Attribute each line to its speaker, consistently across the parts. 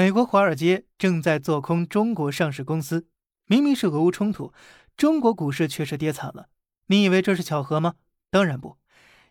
Speaker 1: 美国华尔街正在做空中国上市公司，明明是俄乌冲突，中国股市却是跌惨了。你以为这是巧合吗？当然不，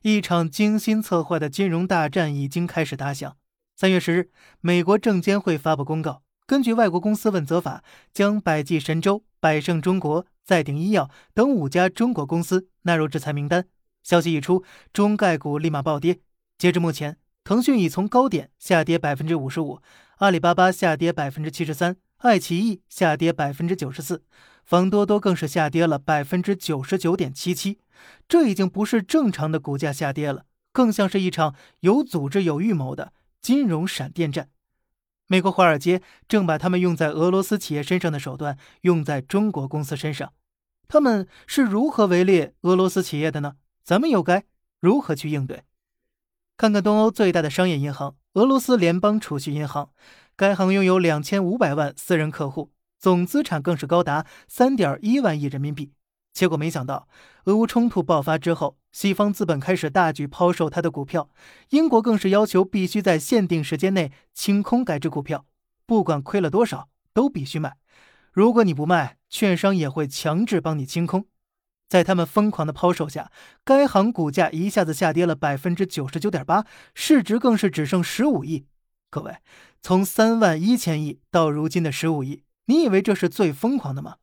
Speaker 1: 一场精心策划的金融大战已经开始打响。三月十日，美国证监会发布公告，根据外国公司问责法，将百济神州、百胜中国、再鼎医药等五家中国公司纳入制裁名单。消息一出，中概股立马暴跌。截至目前，腾讯已从高点下跌百分之五十五。阿里巴巴下跌百分之七十三，爱奇艺下跌百分之九十四，房多多更是下跌了百分之九十九点七七。这已经不是正常的股价下跌了，更像是一场有组织、有预谋的金融闪电战。美国华尔街正把他们用在俄罗斯企业身上的手段用在中国公司身上，他们是如何围猎俄罗斯企业的呢？咱们又该如何去应对？看看东欧最大的商业银行。俄罗斯联邦储蓄银行，该行拥有两千五百万私人客户，总资产更是高达三点一万亿人民币。结果没想到，俄乌冲突爆发之后，西方资本开始大举抛售他的股票，英国更是要求必须在限定时间内清空该只股票，不管亏了多少都必须卖。如果你不卖，券商也会强制帮你清空。在他们疯狂的抛售下，该行股价一下子下跌了百分之九十九点八，市值更是只剩十五亿。各位，从三万一千亿到如今的十五亿，你以为这是最疯狂的吗？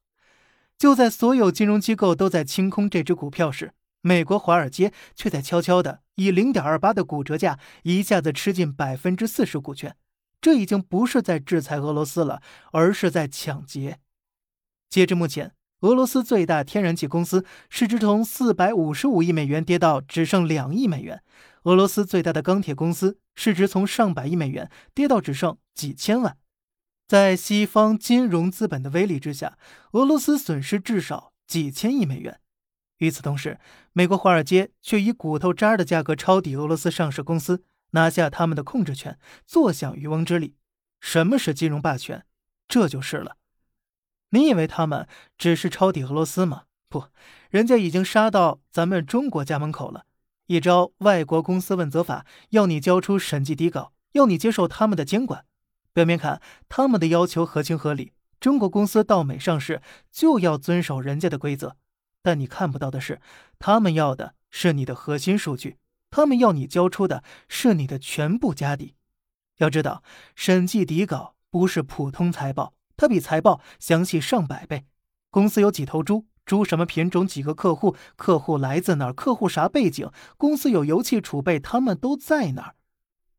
Speaker 1: 就在所有金融机构都在清空这只股票时，美国华尔街却在悄悄的以零点二八的骨折价一下子吃进百分之四十股权。这已经不是在制裁俄罗斯了，而是在抢劫。截至目前。俄罗斯最大天然气公司市值从四百五十五亿美元跌到只剩两亿美元。俄罗斯最大的钢铁公司市值从上百亿美元跌到只剩几千万。在西方金融资本的威力之下，俄罗斯损失至少几千亿美元。与此同时，美国华尔街却以骨头渣的价格抄底俄罗斯上市公司，拿下他们的控制权，坐享渔翁之利。什么是金融霸权？这就是了。你以为他们只是抄底俄罗斯吗？不，人家已经杀到咱们中国家门口了。一招外国公司问责法，要你交出审计底稿，要你接受他们的监管。表面看他们的要求合情合理，中国公司到美上市就要遵守人家的规则。但你看不到的是，他们要的是你的核心数据，他们要你交出的是你的全部家底。要知道，审计底稿不是普通财报。它比财报详细上百倍，公司有几头猪，猪什么品种，几个客户，客户来自哪儿，客户啥背景，公司有油气储备，他们都在哪儿，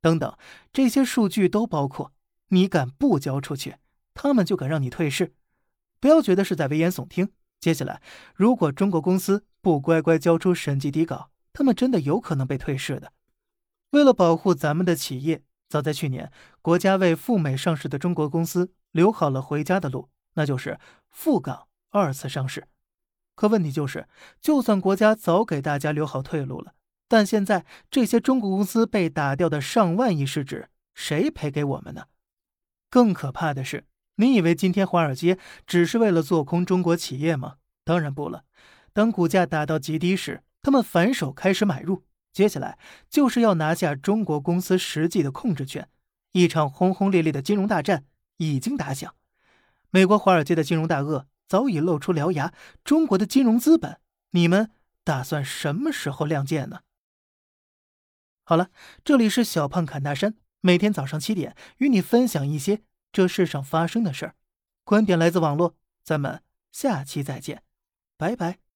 Speaker 1: 等等，这些数据都包括。你敢不交出去，他们就敢让你退市。不要觉得是在危言耸听。接下来，如果中国公司不乖乖交出审计底稿，他们真的有可能被退市的。为了保护咱们的企业，早在去年，国家为赴美上市的中国公司。留好了回家的路，那就是赴港二次上市。可问题就是，就算国家早给大家留好退路了，但现在这些中国公司被打掉的上万亿市值，谁赔给我们呢？更可怕的是，你以为今天华尔街只是为了做空中国企业吗？当然不了。当股价打到极低时，他们反手开始买入，接下来就是要拿下中国公司实际的控制权。一场轰轰烈烈的金融大战。已经打响，美国华尔街的金融大鳄早已露出獠牙。中国的金融资本，你们打算什么时候亮剑呢？好了，这里是小胖侃大山，每天早上七点与你分享一些这世上发生的事儿，观点来自网络，咱们下期再见，拜拜。